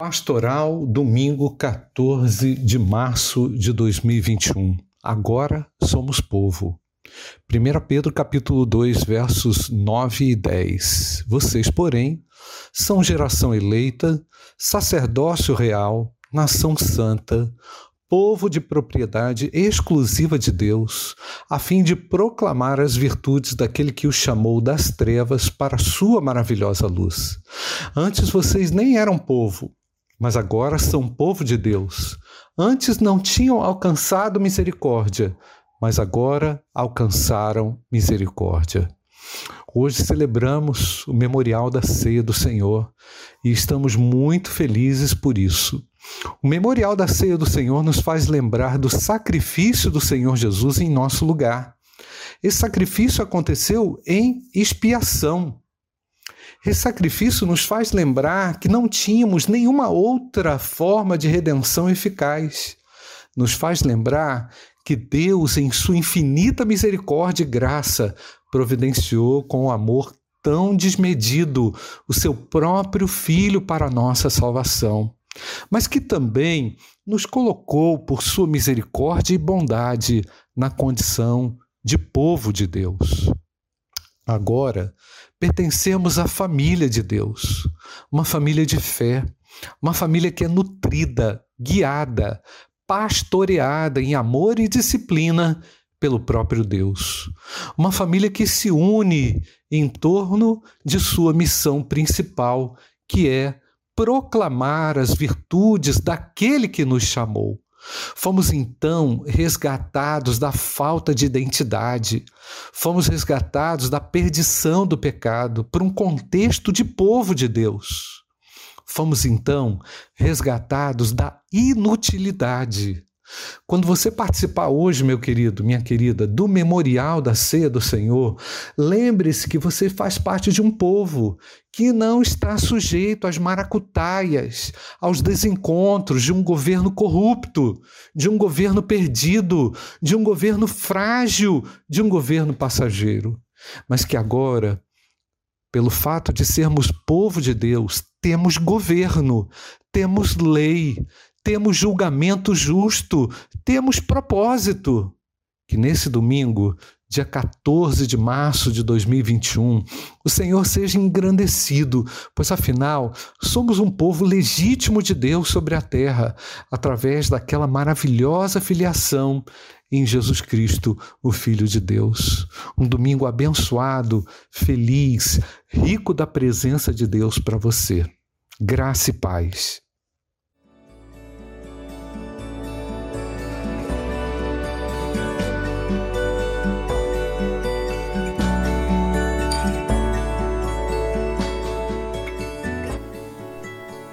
Pastoral, domingo 14 de março de 2021. Agora somos povo. 1 Pedro capítulo 2, versos 9 e 10. Vocês, porém, são geração eleita, sacerdócio real, nação santa, povo de propriedade exclusiva de Deus, a fim de proclamar as virtudes daquele que o chamou das trevas para a sua maravilhosa luz. Antes vocês nem eram povo, mas agora são povo de Deus. Antes não tinham alcançado misericórdia, mas agora alcançaram misericórdia. Hoje celebramos o memorial da ceia do Senhor e estamos muito felizes por isso. O memorial da ceia do Senhor nos faz lembrar do sacrifício do Senhor Jesus em nosso lugar. Esse sacrifício aconteceu em expiação. Esse sacrifício nos faz lembrar que não tínhamos nenhuma outra forma de redenção eficaz. Nos faz lembrar que Deus, em sua infinita misericórdia e graça, providenciou com amor tão desmedido o seu próprio Filho para a nossa salvação mas que também nos colocou, por sua misericórdia e bondade, na condição de povo de Deus. Agora, pertencemos à família de Deus, uma família de fé, uma família que é nutrida, guiada, pastoreada em amor e disciplina pelo próprio Deus. Uma família que se une em torno de sua missão principal, que é proclamar as virtudes daquele que nos chamou. Fomos então resgatados da falta de identidade, fomos resgatados da perdição do pecado por um contexto de povo de Deus. Fomos então resgatados da inutilidade quando você participar hoje, meu querido, minha querida, do memorial da ceia do Senhor, lembre-se que você faz parte de um povo que não está sujeito às maracutaias, aos desencontros de um governo corrupto, de um governo perdido, de um governo frágil, de um governo passageiro, mas que agora pelo fato de sermos povo de Deus, temos governo, temos lei, temos julgamento justo, temos propósito. Que nesse domingo, dia 14 de março de 2021, o Senhor seja engrandecido, pois afinal somos um povo legítimo de Deus sobre a terra, através daquela maravilhosa filiação em Jesus Cristo, o Filho de Deus. Um domingo abençoado, feliz, rico da presença de Deus para você. Graça e paz.